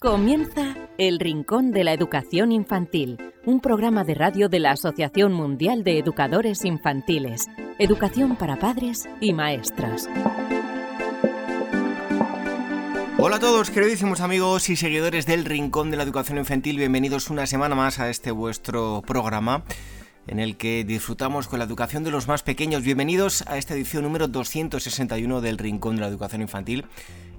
Comienza El Rincón de la Educación Infantil, un programa de radio de la Asociación Mundial de Educadores Infantiles, Educación para Padres y Maestras. Hola a todos, queridísimos amigos y seguidores del Rincón de la Educación Infantil, bienvenidos una semana más a este vuestro programa en el que disfrutamos con la educación de los más pequeños. Bienvenidos a esta edición número 261 del Rincón de la Educación Infantil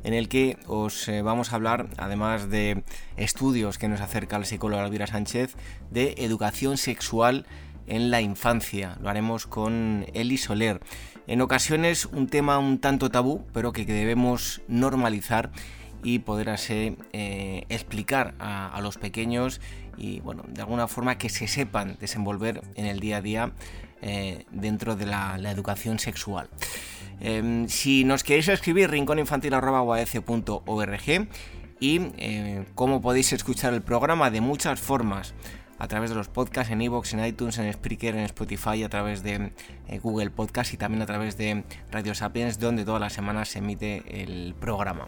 en el que os eh, vamos a hablar, además de estudios que nos acerca la psicóloga Elvira Sánchez, de educación sexual en la infancia. Lo haremos con Eli Soler. En ocasiones un tema un tanto tabú, pero que debemos normalizar y poder así eh, explicar a, los pequeños y bueno, de alguna forma que se sepan desenvolver en el día a día eh, dentro de la educación sexual. Em, si nos queréis escribir, rincóninfantil.org y eh, cómo podéis escuchar el programa de muchas formas a través de los podcasts en iVoox, en iTunes, en Spreaker, en Spotify, a través de eh, Google Podcast y también a través de Radio Sapiens, donde todas las semanas se emite el programa.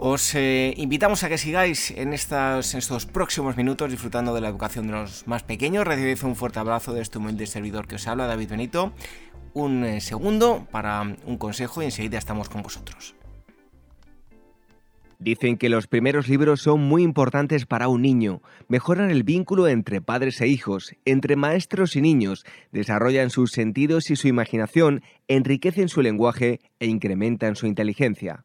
Os eh, invitamos a que sigáis en, en estos próximos minutos disfrutando de la educación de los más pequeños. Recibid un fuerte abrazo de este humilde servidor que os habla, David Benito un eh, segundo para un consejo y enseguida estamos con vosotros. Dicen que los primeros libros son muy importantes para un niño, mejoran el vínculo entre padres e hijos, entre maestros y niños, desarrollan sus sentidos y su imaginación, enriquecen su lenguaje e incrementan su inteligencia.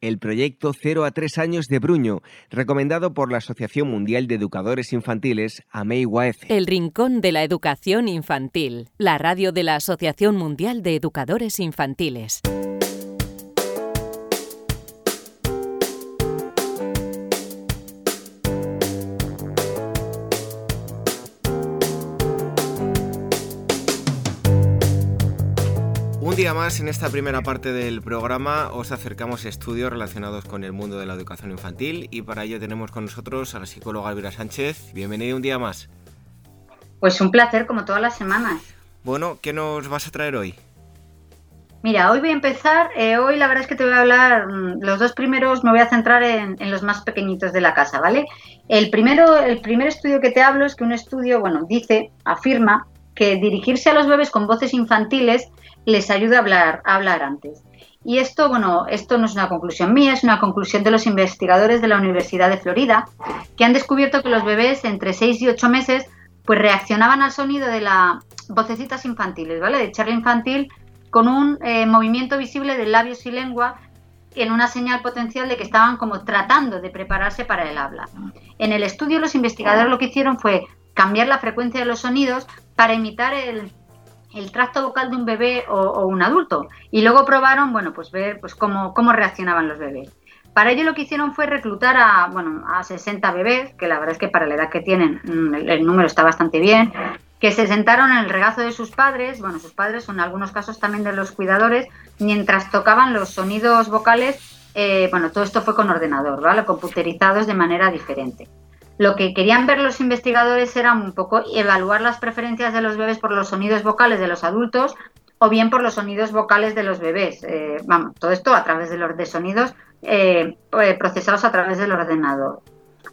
El proyecto 0 a 3 años de Bruño, recomendado por la Asociación Mundial de Educadores Infantiles, AMEIWAEF. El Rincón de la Educación Infantil, la radio de la Asociación Mundial de Educadores Infantiles. Un día más en esta primera parte del programa os acercamos estudios relacionados con el mundo de la educación infantil y para ello tenemos con nosotros a la psicóloga Elvira Sánchez. Bienvenido un día más. Pues un placer como todas las semanas. Bueno, ¿qué nos vas a traer hoy? Mira, hoy voy a empezar, eh, hoy la verdad es que te voy a hablar, mm, los dos primeros me voy a centrar en, en, los más pequeñitos de la casa, ¿vale? El primero, el primer estudio que te hablo es que un estudio, bueno, dice, afirma que dirigirse a los bebés con voces infantiles les ayuda a hablar, a hablar antes. Y esto, bueno, esto no es una conclusión mía, es una conclusión de los investigadores de la Universidad de Florida, que han descubierto que los bebés entre 6 y 8 meses pues reaccionaban al sonido de las vocecitas infantiles, ¿vale? De charla infantil con un eh, movimiento visible de labios y lengua en una señal potencial de que estaban como tratando de prepararse para el habla. En el estudio los investigadores lo que hicieron fue cambiar la frecuencia de los sonidos para imitar el, el tracto vocal de un bebé o, un adulto. Y luego probaron, bueno, pues ver pues cómo, cómo reaccionaban los bebés. Para ello lo que hicieron fue reclutar a, bueno, a 60 bebés, que la verdad es que para la edad que tienen mm, el, número está bastante bien, que se sentaron en el regazo de sus padres, bueno, sus padres son en algunos casos también de los cuidadores, mientras tocaban los sonidos vocales eh, bueno, todo esto fue con ordenador, ¿vale? Computerizados de manera diferente. Lo que querían ver los investigadores era un poco evaluar las preferencias de los bebés por los sonidos vocales de los adultos o bien por los sonidos vocales de los bebés. Eh, vamos, todo esto a través de los sonidos eh, eh, procesados a través del ordenador.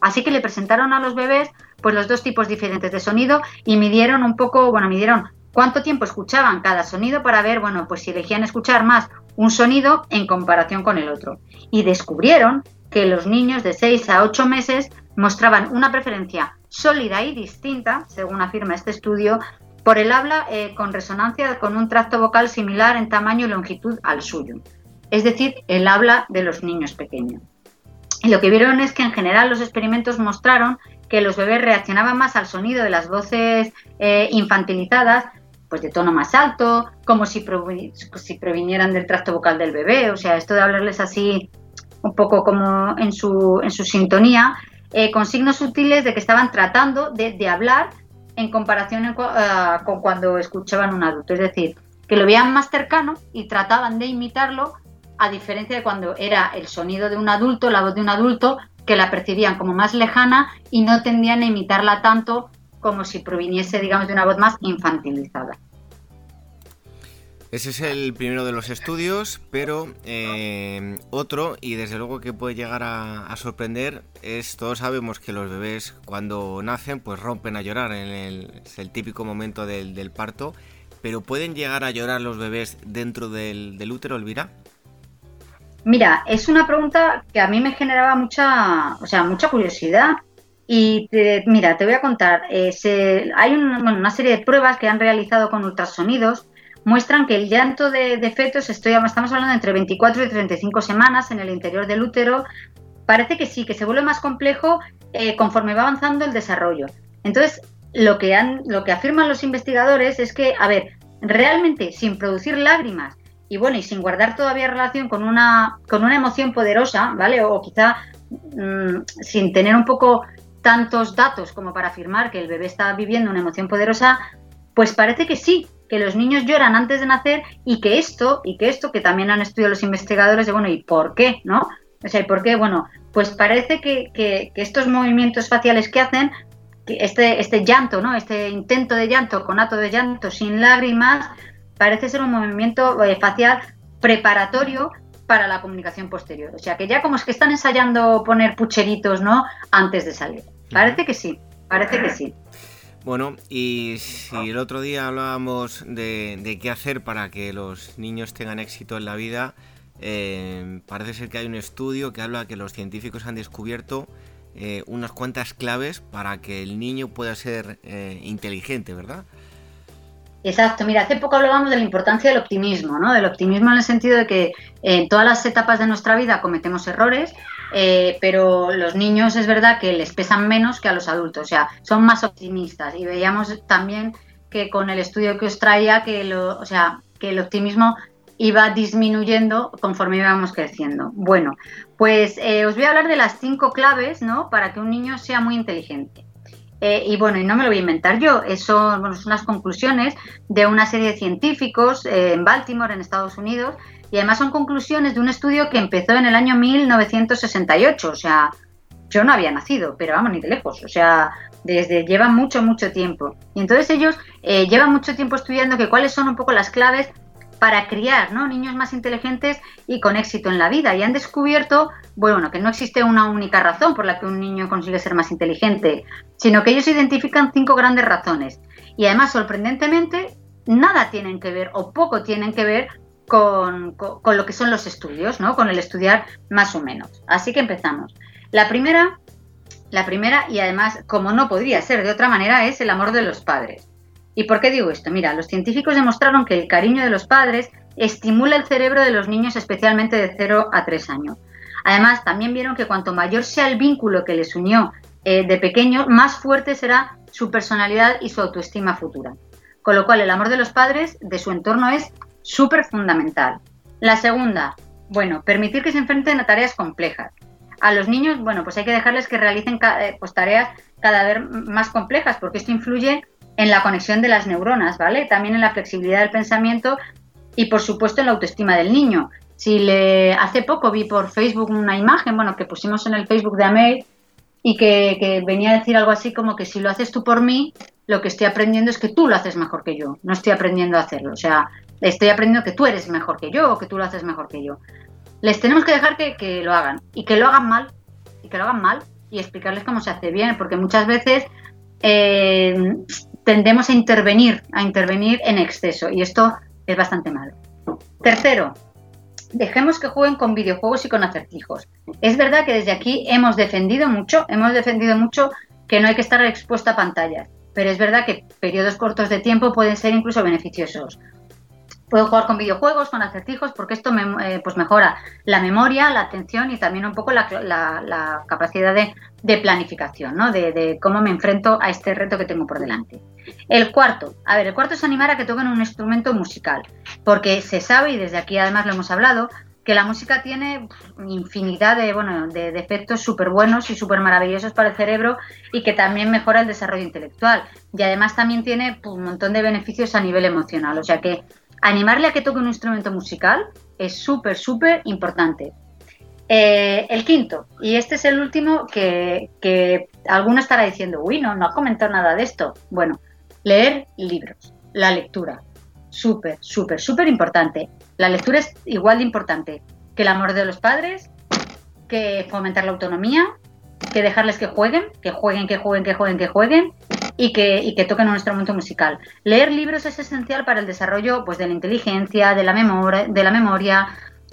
Así que le presentaron a los bebés pues los dos tipos diferentes de sonido y midieron un poco, bueno, midieron cuánto tiempo escuchaban cada sonido para ver, bueno, pues si elegían escuchar más un sonido en comparación con el otro. Y descubrieron que los niños de 6 a 8 meses mostraban una preferencia sólida y distinta, según afirma este estudio, por el habla eh, con resonancia con un tracto vocal similar en tamaño y longitud al suyo, es decir, el habla de los niños pequeños. Y lo que vieron es que en general los experimentos mostraron que los bebés reaccionaban más al sonido de las voces eh, infantilizadas, pues de tono más alto, como si, si provinieran del tracto vocal del bebé, o sea, esto de hablarles así un poco como en su, en su sintonía, eh, con signos sutiles de que estaban tratando de, hablar en comparación eh, con cuando escuchaban un adulto. Es decir, que lo veían más cercano y trataban de imitarlo, a diferencia de cuando era el sonido de un adulto, la voz de un adulto, que la percibían como más lejana y no tendían a imitarla tanto como si proviniese, digamos, de una voz más infantilizada. Ese es el primero de los estudios, pero eh, otro, y desde luego que puede llegar a, sorprender, es, todos sabemos que los bebés cuando nacen pues rompen a llorar, en el, típico momento del, parto, pero ¿pueden llegar a llorar los bebés dentro del, útero, Elvira? Mira, es una pregunta que a mí me generaba mucha, o sea, mucha curiosidad. Y mira, te voy a contar, eh, hay una serie de pruebas que han realizado con ultrasonidos muestran que el llanto de, fetos, estoy, estamos hablando entre 24 y 35 semanas en el interior del útero, parece que sí, que se vuelve más complejo eh, conforme va avanzando el desarrollo. Entonces, lo que, han, lo que afirman los investigadores es que, a ver, realmente sin producir lágrimas y bueno, y sin guardar todavía relación con una, con una emoción poderosa, ¿vale? O, quizá mm, sin tener un poco tantos datos como para afirmar que el bebé está viviendo una emoción poderosa, pues parece que sí, que los niños lloran antes de nacer y que esto, y que esto que también han estudiado los investigadores, de bueno, ¿y por qué? ¿No? O sea, ¿y por qué? Bueno, pues parece que, estos movimientos faciales que hacen, este, este llanto, ¿no? Este intento de llanto, conato de llanto sin lágrimas, parece ser un movimiento eh, facial preparatorio para la comunicación posterior. O sea, que ya como es que están ensayando poner pucheritos, ¿no? Antes de salir. Parece que sí, parece que sí. Bueno, y si el otro día hablábamos de, qué hacer para que los niños tengan éxito en la vida, eh, parece ser que hay un estudio que habla que los científicos han descubierto eh, unas cuantas claves para que el niño pueda ser eh, inteligente, ¿verdad? Exacto, mira, hace poco hablábamos de la importancia del optimismo, ¿no? Del optimismo en el sentido de que en todas las etapas de nuestra vida cometemos errores eh, pero los niños es verdad que les pesan menos que a los adultos, o sea, son más optimistas. Y veíamos también que con el estudio que os traía, que, lo, o sea, que el optimismo iba disminuyendo conforme íbamos creciendo. Bueno, pues eh, os voy a hablar de las cinco claves ¿no? para que un niño sea muy inteligente. Eh, y bueno, y no me lo voy a inventar yo, son, bueno, unas conclusiones de una serie de científicos en Baltimore, en Estados Unidos, y además son conclusiones de un estudio que empezó en el año 1968, o sea, yo no había nacido, pero vamos, ni de lejos, o sea, desde lleva mucho, mucho tiempo. Y entonces ellos eh, llevan mucho tiempo estudiando que cuáles son un poco las claves para criar ¿no? niños más inteligentes y con éxito en la vida. Y han descubierto, bueno, que no existe una única razón por la que un niño consigue ser más inteligente, sino que ellos identifican cinco grandes razones. Y además, sorprendentemente, nada tienen que ver o poco tienen que ver con, lo que son los estudios, ¿no? Con el estudiar más o menos. Así que empezamos. La primera, la primera, y además, como no podría ser de otra manera, es el amor de los padres. ¿Y por qué digo esto? Mira, los científicos demostraron que el cariño de los padres estimula el cerebro de los niños, especialmente de 0 a 3 años. Además, también vieron que cuanto mayor sea el vínculo que les unió eh, de pequeños, más fuerte será su personalidad y su autoestima futura. Con lo cual, el amor de los padres de su entorno es súper fundamental. La segunda, bueno, permitir que se enfrenten a tareas complejas. A los niños, bueno, pues hay que dejarles que realicen eh, pues, tareas cada vez más complejas, porque esto influye en la conexión de las neuronas, ¿vale? También en la flexibilidad del pensamiento y, por supuesto, en la autoestima del niño. Si le hace poco vi por Facebook una imagen, bueno, que pusimos en el Facebook de Amel y que, venía a decir algo así como que si lo haces tú por mí, lo que estoy aprendiendo es que tú lo haces mejor que yo, no estoy aprendiendo a hacerlo. O sea, estoy aprendiendo que tú eres mejor que yo o que tú lo haces mejor que yo. Les tenemos que dejar que, lo hagan y que lo hagan mal, y que lo hagan mal y explicarles cómo se hace bien, porque muchas veces eh, tendemos a intervenir, a intervenir en exceso y esto es bastante malo. Tercero, dejemos que jueguen con videojuegos y con acertijos. Es verdad que desde aquí hemos defendido mucho, hemos defendido mucho que no hay que estar expuesto a pantallas, pero es verdad que periodos cortos de tiempo pueden ser incluso beneficiosos. Puedo jugar con videojuegos, con acertijos, porque esto eh, pues mejora la memoria, la atención y también un poco la, capacidad de, planificación, ¿no? De, cómo me enfrento a este reto que tengo por delante. El cuarto, a ver, el cuarto es animar a que toquen un instrumento musical, porque se sabe, y desde aquí además lo hemos hablado, que la música tiene infinidad de, bueno, de, efectos súper buenos y súper maravillosos para el cerebro y que también mejora el desarrollo intelectual. Y además también tiene un montón de beneficios a nivel emocional. O sea que animarle a que toque un instrumento musical es súper, súper importante. Eh, el quinto, y este es el último que, que alguno estará diciendo, uy, no, no ha comentado nada de esto. Bueno, leer libros, la lectura, súper, súper, súper importante. La lectura es igual de importante que el amor de los padres, que fomentar la autonomía, que dejarles que jueguen, que jueguen, que jueguen, que jueguen, que jueguen y que, y que toquen un instrumento musical. Leer libros es esencial para el desarrollo pues, de la inteligencia, de la memoria, de, la memoria,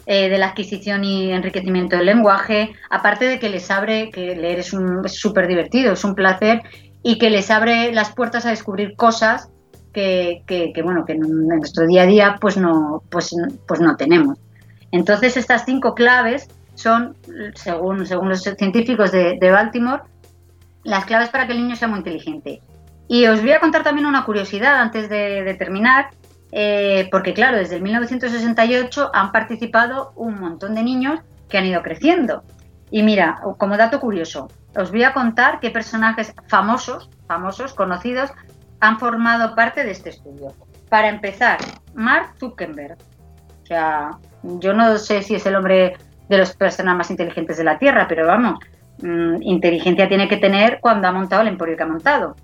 eh, de la adquisición y enriquecimiento del lenguaje, aparte de que les abre, que leer es súper divertido, es un placer y que les abre las puertas a descubrir cosas que, que, bueno, que en nuestro día a día pues no, pues, pues no tenemos. Entonces estas cinco claves son, según, según los científicos de, de Baltimore, las claves para que el niño sea muy inteligente. Y os voy a contar también una curiosidad antes de, terminar, eh, porque claro, desde el 1968 han participado un montón de niños que han ido creciendo. Y mira, como dato curioso, os voy a contar qué personajes famosos, famosos, conocidos, han formado parte de este estudio. Para empezar, Mark Zuckerberg. O sea, yo no sé si es el hombre de las personas más inteligentes de la Tierra, pero vamos, mm, inteligencia tiene que tener cuando ha montado el emporio que ha montado.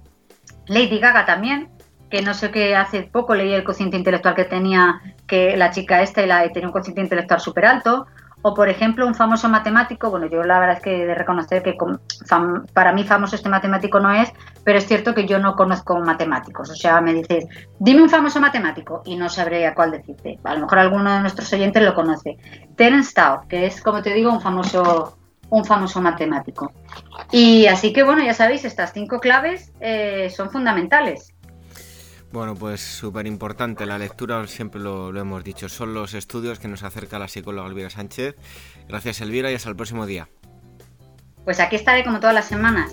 Lady Gaga también, que no sé qué hace poco leí el cociente intelectual que tenía que la chica esta y la tenía un cociente intelectual súper alto. O, por ejemplo, un famoso matemático, bueno, yo la verdad es que de reconocer que para mí famoso este matemático no es, pero es cierto que yo no conozco matemáticos. O sea, me dices, dime un famoso matemático y no sabré a cuál decirte. A lo mejor alguno de nuestros oyentes lo conoce. Terence Tao, que es, como te digo, un famoso, un famoso matemático. Y así que, bueno, ya sabéis, estas cinco claves eh, son fundamentales. Bueno, pues súper importante la lectura, siempre lo, hemos dicho, son los estudios que nos acerca la psicóloga Elvira Sánchez. Gracias Elvira y hasta el próximo día. Pues aquí estaré como todas las semanas.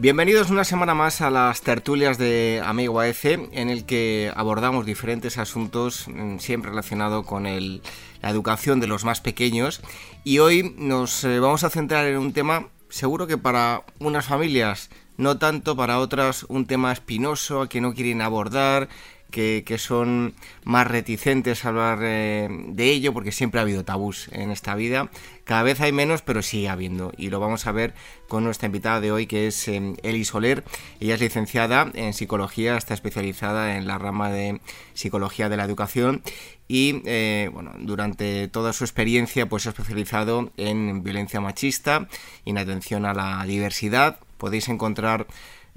Bienvenidos una semana más a las tertulias de Amigo AF, en el que abordamos diferentes asuntos mm, siempre relacionados con la educación de los más pequeños. Y hoy nos eh, vamos a centrar en un tema, seguro que para unas familias, no tanto para otras, un tema espinoso que no quieren abordar, que, son más reticentes a hablar eh, de ello, porque siempre ha habido tabús en esta vida. Cada vez hay menos, pero sigue habiendo. Y lo vamos a ver con nuestra invitada de hoy, que es eh, Eli Soler. Ella es licenciada en psicología, está especializada en la rama de psicología de la educación y eh, bueno, durante toda su experiencia pues ha especializado en violencia machista y en atención a la diversidad. Podéis encontrar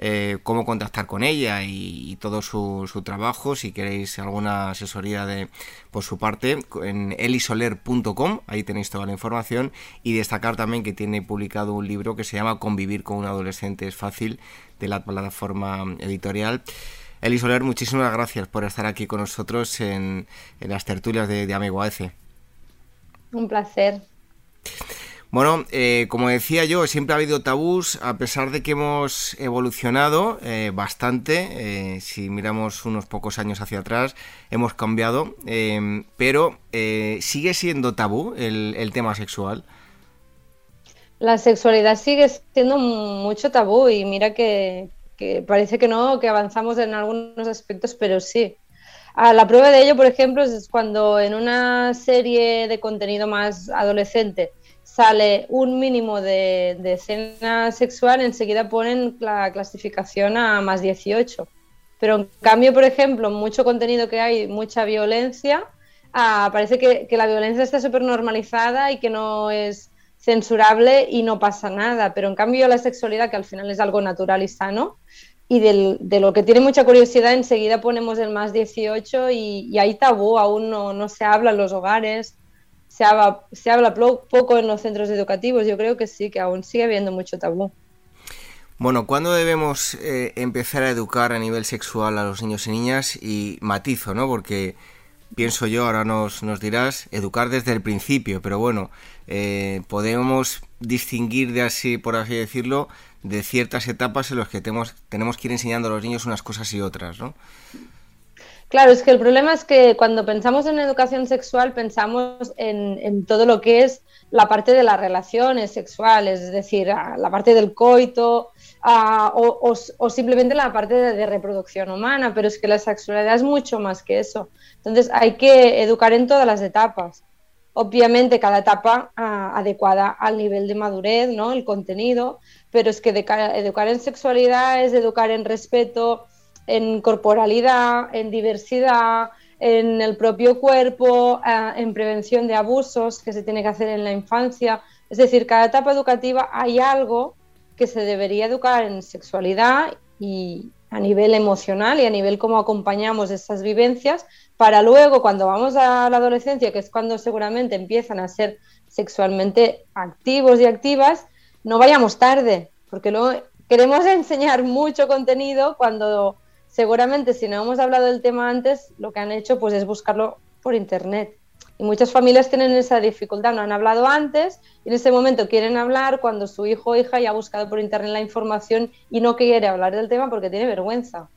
eh, cómo contactar con ella y, todo su, trabajo. Si queréis alguna asesoría de por su parte, en elisoler.com, ahí tenéis toda la información. Y destacar también que tiene publicado un libro que se llama Convivir con un adolescente es fácil, de la plataforma editorial. Eli Soler, muchísimas gracias por estar aquí con nosotros en, las tertulias de, de Amigo AEC. Un placer. Bueno, eh, como decía yo, siempre ha habido tabús, a pesar de que hemos evolucionado eh, bastante, eh, si miramos unos pocos años hacia atrás, hemos cambiado, pero sigue siendo tabú el, tema sexual. La sexualidad sigue siendo mucho tabú y mira que, parece que no, que avanzamos en algunos aspectos, pero sí. Ah, la prueba de ello, por ejemplo, es cuando en una serie de contenido más adolescente sale un mínimo de, escena sexual, enseguida ponen la clasificación a más 18. Pero en cambio, por ejemplo, mucho contenido que hay, mucha violencia, ah, parece que, la violencia está súper normalizada y que no es censurable y no pasa nada. Pero en cambio la sexualidad, que al final es algo natural y sano, y de lo que tiene mucha curiosidad, enseguida ponemos el más 18 y, hay tabú, aún no, no se habla en los hogares se habla, poco en los centros educativos. Yo creo que sí, que aún sigue habiendo mucho tabú. Bueno, ¿cuándo debemos eh, empezar a educar a nivel sexual a los niños y niñas? Y matizo, ¿no? Porque pienso yo, ahora nos, nos dirás, educar desde el principio, pero bueno, eh, podemos distinguir de así, por así decirlo, de ciertas etapas en las que tenemos, tenemos que ir enseñando a los niños unas cosas y otras, ¿no? Claro, es que el problema es que cuando pensamos en educación sexual pensamos en, todo lo que es la parte de las relaciones sexuales, es decir, la parte del coito o, simplemente la parte de, reproducción humana, pero es que la sexualidad es mucho más que eso. Entonces hay que educar en todas las etapas. Obviamente cada etapa adecuada al nivel de madurez, ¿no? el contenido, pero es que educar en sexualidad es educar en respeto, en corporalidad, en diversidad, en el propio cuerpo, eh, en prevención de abusos que se tiene que hacer en la infancia. Es decir, cada etapa educativa hay algo que se debería educar en sexualidad y a nivel emocional y a nivel cómo acompañamos esas vivencias para luego cuando vamos a la adolescencia, que es cuando seguramente empiezan a ser sexualmente activos y activas, no vayamos tarde, porque luego queremos enseñar mucho contenido cuando seguramente si no hemos hablado del tema antes, lo que han hecho pues es buscarlo por internet. Y muchas familias tienen esa dificultad, no han hablado antes y en ese momento quieren hablar cuando su hijo o hija ya ha buscado por internet la información y no quiere hablar del tema porque tiene vergüenza.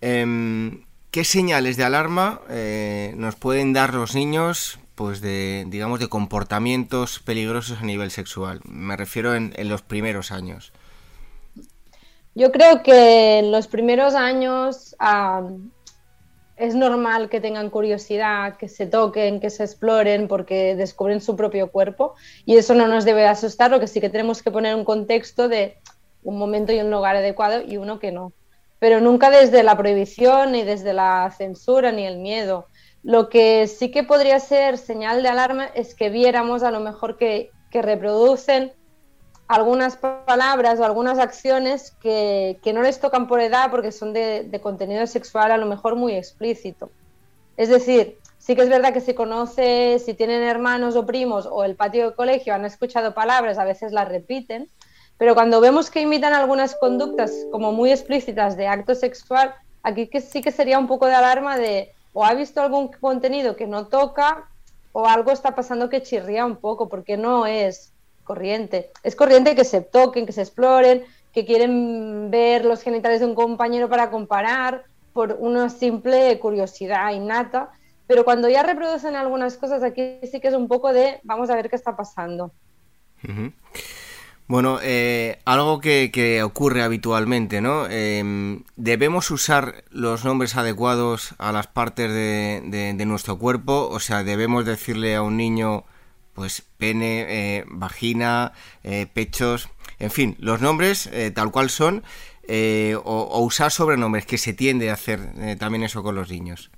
Em, ¿Qué señales de alarma eh, nos pueden dar los niños pues de digamos de comportamientos peligrosos a nivel sexual? Me refiero en los primeros años. Yo creo que en los primeros años es normal que tengan curiosidad, que se toquen, que se exploren porque descubren su propio cuerpo y eso no nos debe asustar, lo que sí que tenemos que poner un contexto de un momento y un lugar adecuado y uno que no. Pero nunca desde la prohibición, ni desde la censura, ni el miedo. Lo que sí que podría ser señal de alarma es que viéramos a lo mejor que, que reproducen algunas palabras o algunas acciones que, no les tocan por edad porque son de, contenido sexual a lo mejor muy explícito. Es decir, sí que es verdad que se conoce, si tienen hermanos o primos o el patio de colegio han escuchado palabras, a veces las repiten, pero cuando vemos que imitan algunas conductas como muy explícitas de acto sexual, aquí que sí que sería un poco de alarma de o ha visto algún contenido que no toca o algo está pasando que chirría un poco porque no es corriente. Es corriente que se toquen, que se exploren, que quieren ver los genitales de un compañero para comparar por una simple curiosidad innata, pero cuando ya reproducen algunas cosas aquí sí que es un poco de vamos a ver qué está pasando. Bueno, eh, algo que, ocurre habitualmente, ¿no? Em, debemos usar los nombres adecuados a las partes de, de, nuestro cuerpo, o sea, debemos decirle a un niño pues pene, eh, vagina, eh, pechos, en fin, los nombres eh, tal cual son, o, usar sobrenombres, que se tiende a hacer también eso con los niños.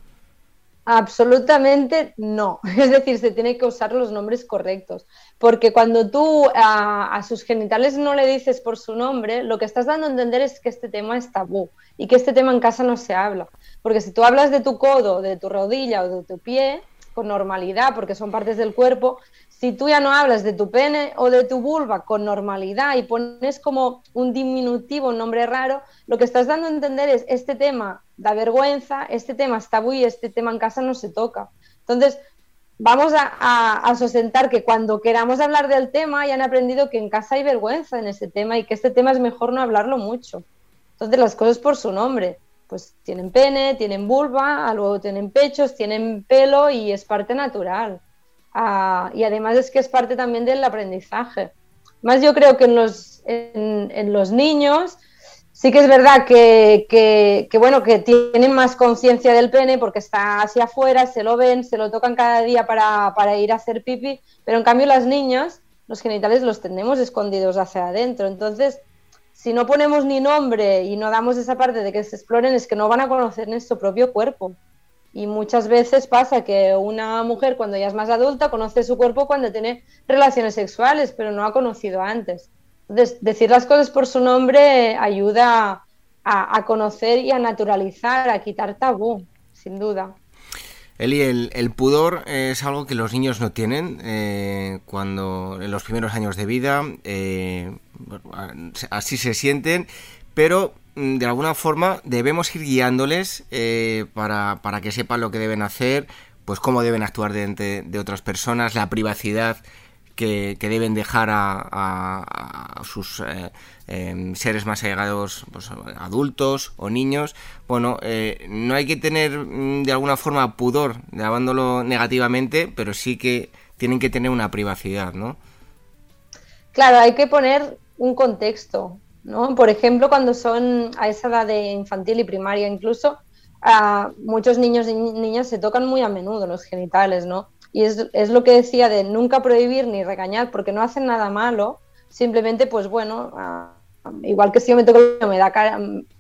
Absolutamente no. Es decir, se tiene que usar los nombres correctos. Porque cuando tú a, a, sus genitales no le dices por su nombre, lo que estás dando a entender es que este tema es tabú y que este tema en casa no se habla. Porque si tú hablas de tu codo, de tu rodilla o de tu pie, con normalidad, porque son partes del cuerpo, si tú ya no hablas de tu pene o de tu vulva con normalidad y pones como un diminutivo, un nombre raro, lo que estás dando a entender es este tema da vergüenza, este tema está muy, este tema en casa no se toca. Entonces, vamos a, a, sustentar que cuando queramos hablar del tema ya han aprendido que en casa hay vergüenza en ese tema y que este tema es mejor no hablarlo mucho. Entonces, las cosas por su nombre. Pues tienen pene, tienen vulva, luego tienen pechos, tienen pelo y es parte natural y además es que es parte también del aprendizaje. Más yo creo que en los, en, los niños sí que es verdad que, que, bueno, que tienen más conciencia del pene porque está hacia afuera, se lo ven, se lo tocan cada día para, para, ir a hacer pipi, pero en cambio las niñas, los genitales los tenemos escondidos hacia adentro. Entonces, si no ponemos ni nombre y no damos esa parte de que se exploren, es que no van a conocer nuestro propio cuerpo. Y muchas veces pasa que una mujer cuando ya es más adulta conoce su cuerpo cuando tiene relaciones sexuales, pero no ha conocido antes. Entonces, decir las cosas por su nombre ayuda a, conocer y a naturalizar, a quitar tabú, sin duda. Eli, el, pudor es algo que los niños no tienen eh, cuando en los primeros años de vida, eh, así se sienten, pero Mm, de alguna forma debemos ir guiándoles eh, para, que sepan lo que deben hacer, pues cómo deben actuar de, de otras personas, la privacidad que, deben dejar a, sus eh, em, seres más allegados, pues, adultos o niños. Bueno, eh, no hay que tener mm, de alguna forma pudor, llamándolo negativamente, pero sí que tienen que tener una privacidad, ¿no? Claro, hay que poner un contexto. ¿no? Por ejemplo, cuando son a esa edad de infantil y primaria incluso, muchos niños y niñas se tocan muy a menudo los genitales, ¿no? Y es, es, lo que decía de nunca prohibir ni regañar porque no hacen nada malo, simplemente pues bueno, igual que si yo me toco, me da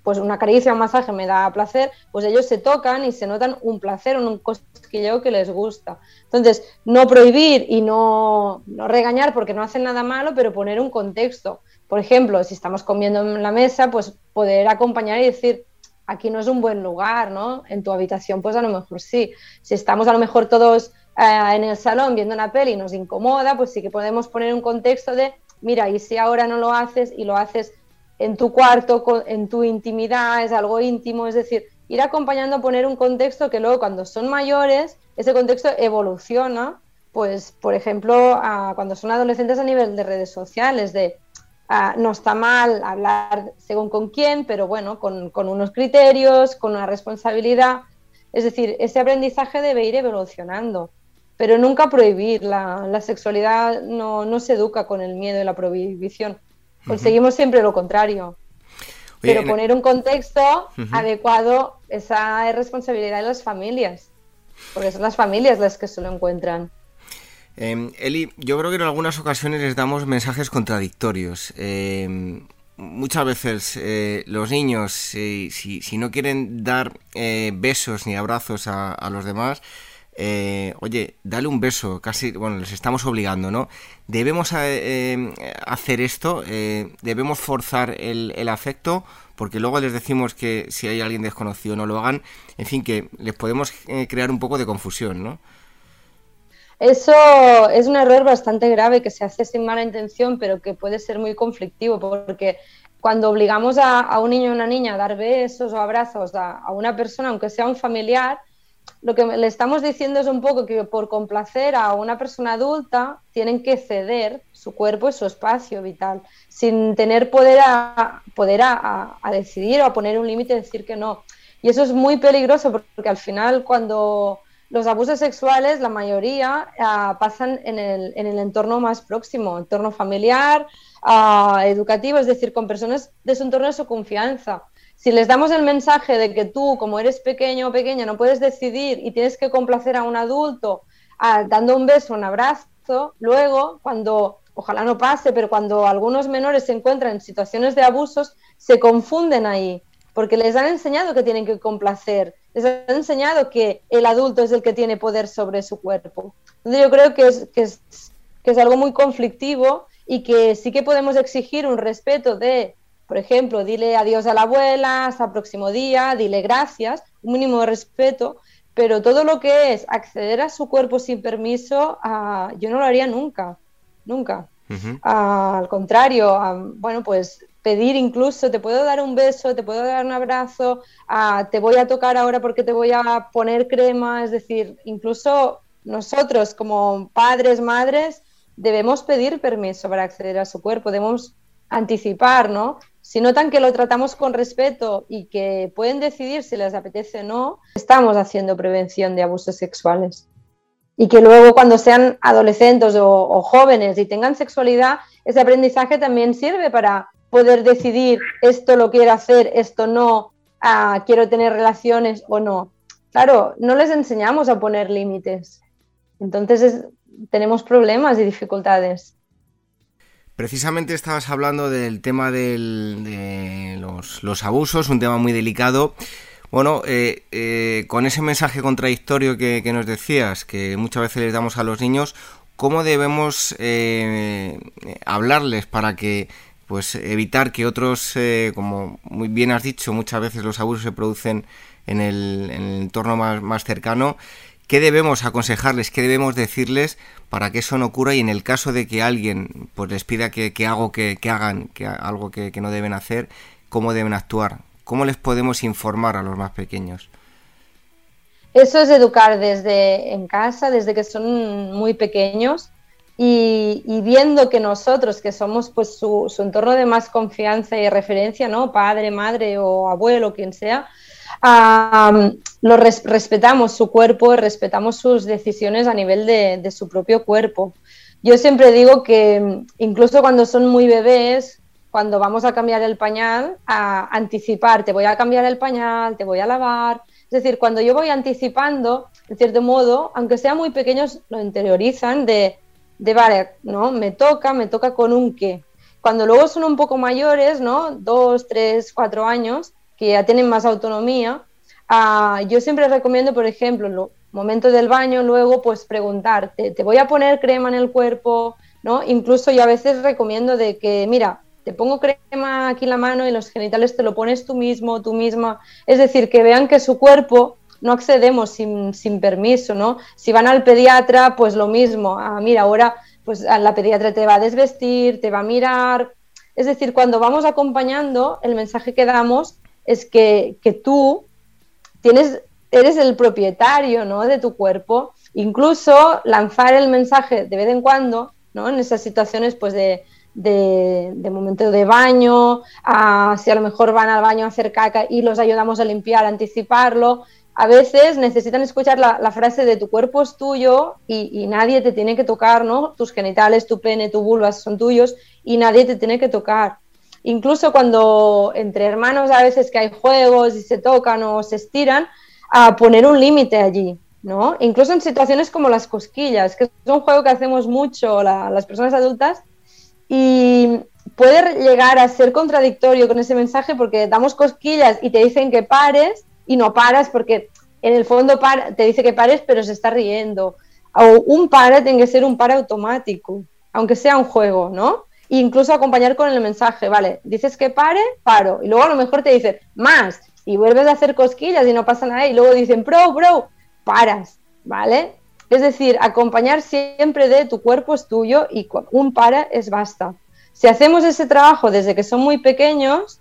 pues una caricia, un masaje me da placer, pues ellos se tocan y se notan un placer, un cosquilleo que les gusta. Entonces, no prohibir y no, no regañar porque no hacen nada malo, pero poner un contexto. Por ejemplo, si estamos comiendo en la mesa, pues poder acompañar y decir, aquí no es un buen lugar, ¿no? En tu habitación, pues a lo mejor sí. Si estamos a lo mejor todos eh, en el salón viendo una peli y nos incomoda, pues sí que podemos poner un contexto de, mira, y si ahora no lo haces y lo haces en tu cuarto, en tu intimidad, es algo íntimo, es decir, ir acompañando a poner un contexto que luego cuando son mayores, ese contexto evoluciona, pues por ejemplo, cuando son adolescentes a nivel de redes sociales, de no está mal hablar según con quién, pero bueno, con, unos criterios, con una responsabilidad. Es decir, ese aprendizaje debe ir evolucionando, pero nunca prohibir. La, sexualidad no, se educa con el miedo y la prohibición. Conseguimos siempre lo contrario. pero poner un contexto adecuado, esa es responsabilidad de las familias, porque son las familias las que se lo encuentran. Em, Eli, yo creo que en algunas ocasiones les damos mensajes contradictorios. Em, muchas veces eh, los niños, si, no quieren dar eh, besos ni abrazos a, los demás, eh, oye, dale un beso, casi, bueno, les estamos obligando, ¿no? Debemos em, hacer esto, debemos forzar el, afecto, porque luego les decimos que si hay alguien desconocido no lo hagan, en fin, que les podemos crear un poco de confusión, ¿no? Eso es un error bastante grave que se hace sin mala intención, pero que puede ser muy conflictivo, porque cuando obligamos a, un niño o una niña a dar besos o abrazos a, una persona, aunque sea un familiar, lo que le estamos diciendo es un poco que por complacer a una persona adulta tienen que ceder su cuerpo y su espacio vital, sin tener poder a, poder a, decidir o a poner un límite y decir que no. Y eso es muy peligroso porque al final cuando los abusos sexuales, la mayoría, ah, pasan en el, en el, entorno más próximo, entorno familiar, ah, educativo, es decir, con personas de su entorno de su confianza. Si les damos el mensaje de que tú, como eres pequeño o pequeña, no puedes decidir y tienes que complacer a un adulto ah, dando un beso, un abrazo, luego, cuando, ojalá no pase, pero cuando algunos menores se encuentran en situaciones de abusos, se confunden ahí, porque les han enseñado que tienen que complacer les han enseñado que el adulto es el que tiene poder sobre su cuerpo. Entonces yo creo que es, que es, que es algo muy conflictivo y que sí que podemos exigir un respeto de, por ejemplo, dile adiós a la abuela, hasta el próximo día, dile gracias, un mínimo de respeto, pero todo lo que es acceder a su cuerpo sin permiso, uh, yo no lo haría nunca, nunca. Uh -huh. uh, al contrario, bueno, pues pedir incluso, te puedo dar un beso, te puedo dar un abrazo, te voy a tocar ahora porque te voy a poner crema, es decir, incluso nosotros como padres, madres, debemos pedir permiso para acceder a su cuerpo, debemos anticipar, ¿no? Si notan que lo tratamos con respeto y que pueden decidir si les apetece o no, estamos haciendo prevención de abusos sexuales. Y que luego cuando sean adolescentes o, jóvenes y tengan sexualidad, ese aprendizaje también sirve para poder decidir esto lo quiero hacer, esto no, ah, quiero tener relaciones o no. Claro, no les enseñamos a poner límites. Entonces es, tenemos problemas y dificultades. Precisamente estabas hablando del tema del, de los, abusos, un tema muy delicado. Bueno, eh, eh, con ese mensaje contradictorio que, nos decías, que muchas veces les damos a los niños, ¿cómo debemos eh, hablarles para que pues evitar que otros, eh, como muy bien has dicho, muchas veces los abusos se producen en el, en el entorno más cercano ¿Qué debemos aconsejarles, qué debemos decirles para que eso no ocurra y en el caso de que alguien pues, les pida que, que, que, hagan que, algo que, no deben hacer, cómo deben actuar? ¿Cómo les podemos informar a los más pequeños? Eso es educar desde en casa, desde que son muy pequeños y, y viendo que nosotros, que somos pues su, su, entorno de más confianza y referencia, ¿no? Padre, madre o abuelo, quien sea, um, lo res respetamos su cuerpo, respetamos sus decisiones a nivel de, de, su propio cuerpo. Yo siempre digo que incluso cuando son muy bebés, cuando vamos a cambiar el pañal, a anticipar, te voy a cambiar el pañal, te voy a lavar. Es decir, cuando yo voy anticipando, en cierto modo, aunque sean muy pequeños, lo interiorizan de, de vale, ¿no? Me toca, me toca con un qué. Cuando luego son un poco mayores, ¿no? Dos, tres, cuatro años, que ya tienen más autonomía, uh, yo siempre recomiendo, por ejemplo, en el momento del baño, luego pues preguntarte, ¿te voy a poner crema en el cuerpo? ¿no? Incluso yo a veces recomiendo de que, mira, te pongo crema aquí en la mano y los genitales te lo pones tú mismo, tú misma. Es decir, que vean que su cuerpo no accedemos sin, sin permiso, ¿no? Si van al pediatra, pues lo mismo. Ah, mira, ahora pues la pediatra te va a desvestir, te va a mirar. Es decir, cuando vamos acompañando, el mensaje que damos es que, que tú tienes, eres el propietario ¿no? de tu cuerpo, incluso lanzar el mensaje de vez en cuando, ¿no? en esas situaciones pues de, de, de momento de baño, a, si a lo mejor van al baño a hacer caca y los ayudamos a limpiar, a anticiparlo. A veces necesitan escuchar la, frase de tu cuerpo es tuyo y, y, nadie te tiene que tocar, ¿no? Tus genitales, tu pene, tu vulva son tuyos y nadie te tiene que tocar incluso cuando entre hermanos a veces que hay juegos y se tocan o se estiran, a poner un límite allí, ¿no? Incluso en situaciones como las cosquillas, que es un juego que hacemos mucho la, las personas adultas y puede llegar a ser contradictorio con ese mensaje porque damos cosquillas y te dicen que pares y no paras porque en el fondo te dice que pares pero se está riendo. O un para tiene que ser un para automático, aunque sea un juego, ¿no? Incluso acompañar con el mensaje, vale, dices que pare, paro, y luego a lo mejor te dicen más, y vuelves a hacer cosquillas y no pasa nada, y luego dicen, bro, bro, paras, ¿vale? Es decir, acompañar siempre de tu cuerpo es tuyo y un para es basta. Si hacemos ese trabajo desde que son muy pequeños,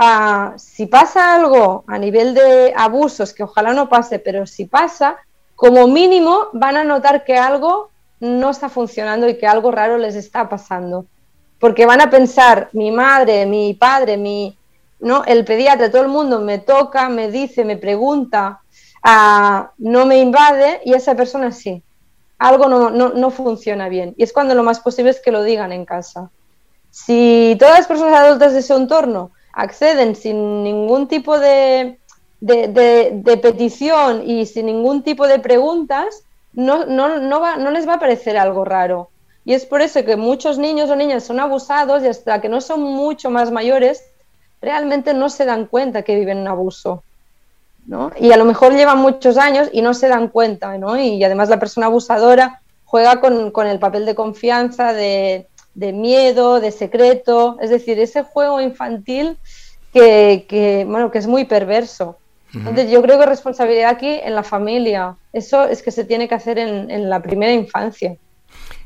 uh, si pasa algo a nivel de abusos, que ojalá no pase, pero si pasa, como mínimo van a notar que algo no está funcionando y que algo raro les está pasando porque van a pensar, mi madre, mi padre, mi, ¿no? el pediatra, todo el mundo me toca, me dice, me pregunta, uh, no me invade y esa persona sí. Algo no, no, no, funciona bien. Y es cuando lo más posible es que lo digan en casa. Si todas las personas adultas de ese entorno acceden sin ningún tipo de, de, de, de petición y sin ningún tipo de preguntas, no, no, no, va, no les va a parecer algo raro. Y es por eso que muchos niños o niñas son abusados y hasta que no son mucho más mayores, realmente no se dan cuenta que viven un abuso. ¿no? Y a lo mejor llevan muchos años y no se dan cuenta, ¿no? Y además la persona abusadora juega con, el papel de confianza, de, miedo, de secreto, es decir, ese juego infantil que, bueno, que es muy perverso. Entonces yo creo que responsabilidad aquí en la familia, eso es que se tiene que hacer en, la primera infancia.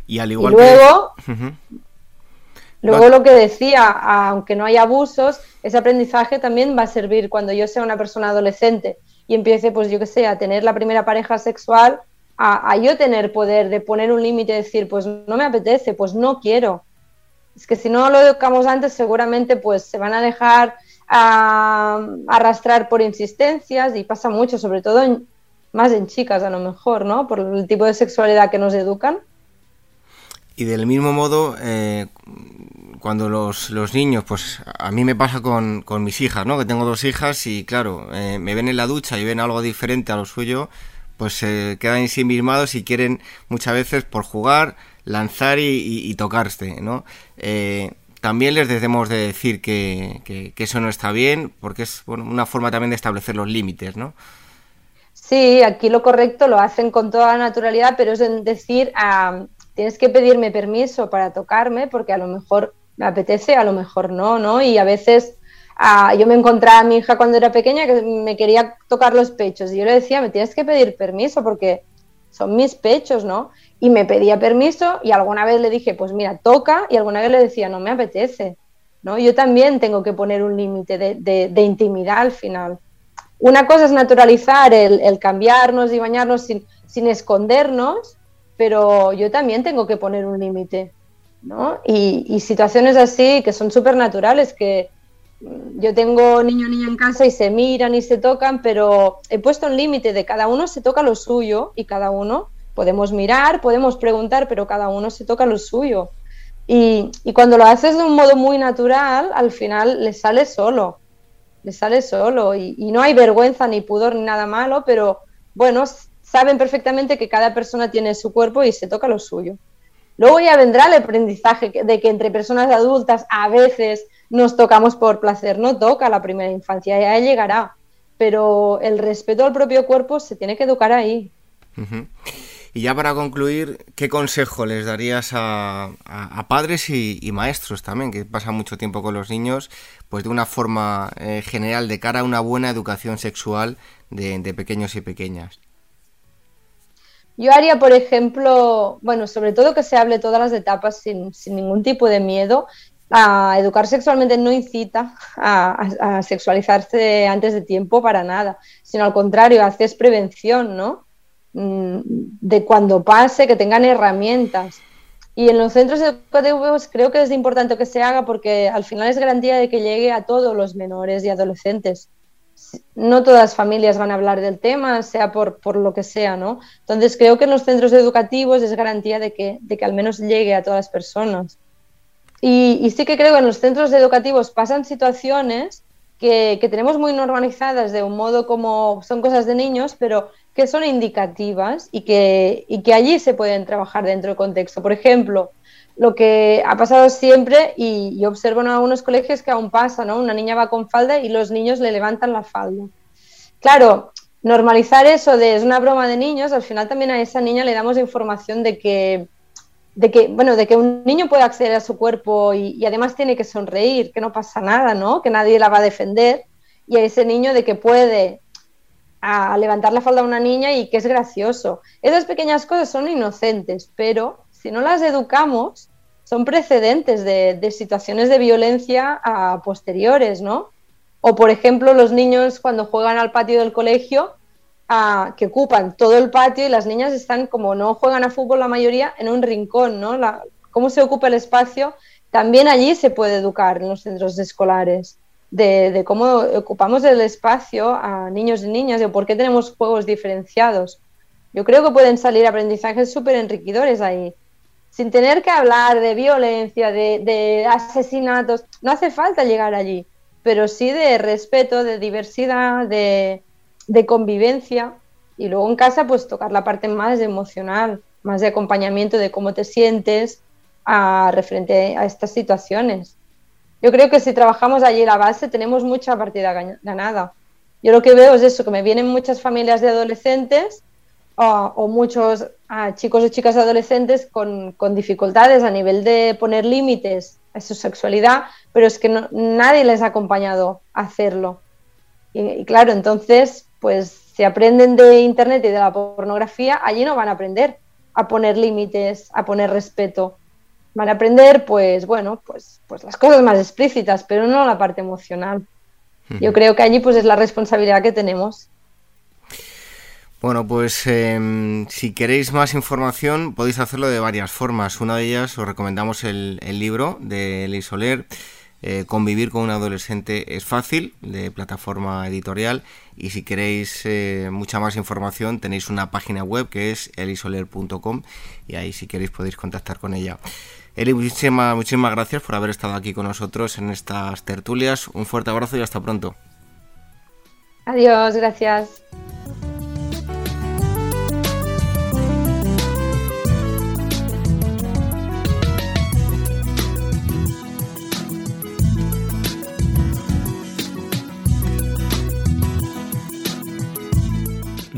Y al igual luego, luego lo que decía, aunque no haya abusos, ese aprendizaje también va a servir cuando yo sea una persona adolescente y empiece, pues yo que sé, a tener la primera pareja sexual, a, yo tener poder de poner un límite y decir, pues no me apetece, pues no quiero. Es que si no lo educamos antes, seguramente pues se van a dejar arrastrar por insistencias y pasa mucho, sobre todo más en chicas a lo mejor, ¿no? Por el tipo de sexualidad que nos educan. Y del mismo modo, eh, cuando los, los, niños, pues a mí me pasa con, con, mis hijas, ¿no? Que tengo dos hijas y claro, eh, me ven en la ducha y ven algo diferente a lo suyo pues se quedan ensimismados y quieren muchas veces por jugar, lanzar y, tocarse, ¿no? Eh, también les debemos de decir que, eso no está bien, porque es una forma también de establecer los límites, ¿no? Sí, aquí lo correcto lo hacen con toda naturalidad, pero es decir, ah, tienes que pedirme permiso para tocarme, porque a lo mejor me apetece, a lo mejor no, ¿no? Y a veces yo me encontraba a mi hija cuando era pequeña que me quería tocar los pechos y yo le decía, me tienes que pedir permiso porque son mis pechos, ¿no? Y me pedía permiso y alguna vez le dije, pues mira, toca y alguna vez le decía, no me apetece, ¿no? Yo también tengo que poner un límite de, intimidad al final. Una cosa es naturalizar el, cambiarnos y bañarnos sin, sin, escondernos, pero yo también tengo que poner un límite, ¿no? Y, situaciones así que son súper naturales, que, yo tengo niño niña en casa y se miran y se tocan, pero he puesto un límite de cada uno se toca lo suyo y cada uno podemos mirar, podemos preguntar, pero cada uno se toca lo suyo. Y, cuando lo haces de un modo muy natural, al final le sale solo, le sale solo y, y no hay vergüenza ni pudor ni nada malo, pero bueno, saben perfectamente que cada persona tiene su cuerpo y se toca lo suyo. Luego ya vendrá el aprendizaje de que entre personas adultas a veces nos tocamos por placer, no toca la primera infancia, ya llegará, pero el respeto al propio cuerpo se tiene que educar ahí. Y ya para concluir, ¿qué consejo les darías a, padres y, maestros también, que pasan mucho tiempo con los niños, pues de una forma eh, general de cara a una buena educación sexual de, pequeños y pequeñas? Yo haría, por ejemplo, bueno, sobre todo que se hable todas las etapas sin, ningún tipo de miedo a educar sexualmente no incita a, sexualizarse antes de tiempo para nada, sino al contrario, haces prevención, ¿no? Mm, de cuando pase, que tengan herramientas. Y en los centros educativos creo que es importante que se haga porque al final es garantía de que llegue a todos los menores y adolescentes. No todas las familias van a hablar del tema, sea por, por lo que sea, ¿no? Entonces creo que en los centros educativos es garantía de que, de que al menos llegue a todas las personas. Y, sí que creo que en los centros educativos pasan situaciones que, tenemos muy normalizadas de un modo como son cosas de niños, pero que son indicativas y que, y que allí se pueden trabajar dentro del contexto. Por ejemplo, lo que ha pasado siempre, y, observo en algunos colegios que aún pasa, ¿no? Una niña va con falda y los niños le levantan la falda. Claro, normalizar eso de es una broma de niños, al final también a esa niña le damos información de que de que, bueno, de que un niño puede acceder a su cuerpo y, además tiene que sonreír, que no pasa nada, ¿no? Que nadie la va a defender. Y a ese niño de que puede a levantar la falda a una niña y que es gracioso. Esas pequeñas cosas son inocentes, pero si no las educamos, son precedentes de, situaciones de violencia a posteriores, ¿no? O, por ejemplo, los niños cuando juegan al patio del colegio que ocupan todo el patio y las niñas están, como no juegan a fútbol la mayoría, en un rincón, ¿no? Cómo se ocupa el espacio, también allí se puede educar en los centros escolares. De, cómo ocupamos el espacio a niños y niñas, de por qué tenemos juegos diferenciados. Yo creo que pueden salir aprendizajes súper enriquecedores ahí, sin tener que hablar de violencia, de, asesinatos. No hace falta llegar allí, pero sí de respeto, de diversidad, de, de convivencia y luego en casa pues tocar la parte más emocional, más de acompañamiento de cómo te sientes a, referente a estas situaciones. Yo creo que si trabajamos allí la base tenemos mucha partida ganada. Yo lo que veo es eso, que me vienen muchas familias de adolescentes o, muchos chicos o chicas adolescentes con, dificultades a nivel de poner límites a su sexualidad, pero es que nadie les ha acompañado a hacerlo. Y, claro, entonces, pues si aprenden de Internet y de la pornografía, allí no van a aprender a poner límites, a poner respeto. Van a aprender, pues bueno, pues, pues las cosas más explícitas, pero no la parte emocional. Yo creo que allí pues es la responsabilidad que tenemos. Bueno, pues em, si queréis más información podéis hacerlo de varias formas. Una de ellas os recomendamos el, libro de Eli Soler, eh, Convivir con un adolescente es fácil, de plataforma editorial. Y si queréis eh, mucha más información tenéis una página web que es elisoler.com y ahí si queréis podéis contactar con ella. Eli, muchísimas, muchísimas gracias por haber estado aquí con nosotros en estas tertulias. Un fuerte abrazo y hasta pronto. Adiós, gracias.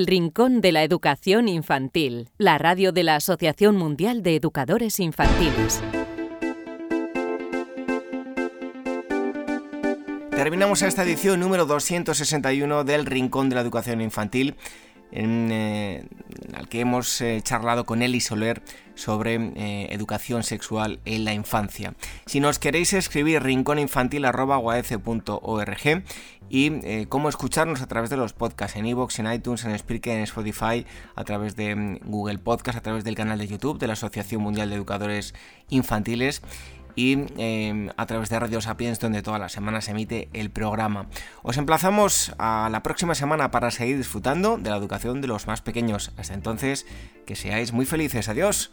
El Rincón de la Educación Infantil, la radio de la Asociación Mundial de Educadores Infantiles. Terminamos esta edición número 261 del Rincón de la Educación Infantil en eh, el que hemos eh, charlado con Eli Soler sobre eh, educación sexual en la infancia. Si nos queréis escribir rincóninfantil.org y cómo escucharnos a través de los podcasts en iVoox, en iTunes, en Spreaker, en Spotify, a través de mm, Google Podcast, a través del canal de YouTube de la Asociación Mundial de Educadores Infantiles y em, a través de Radio Sapiens donde todas las semanas se emite el programa. Os emplazamos a la próxima semana para seguir disfrutando de la educación de los más pequeños. Hasta entonces, que seáis muy felices. Adiós.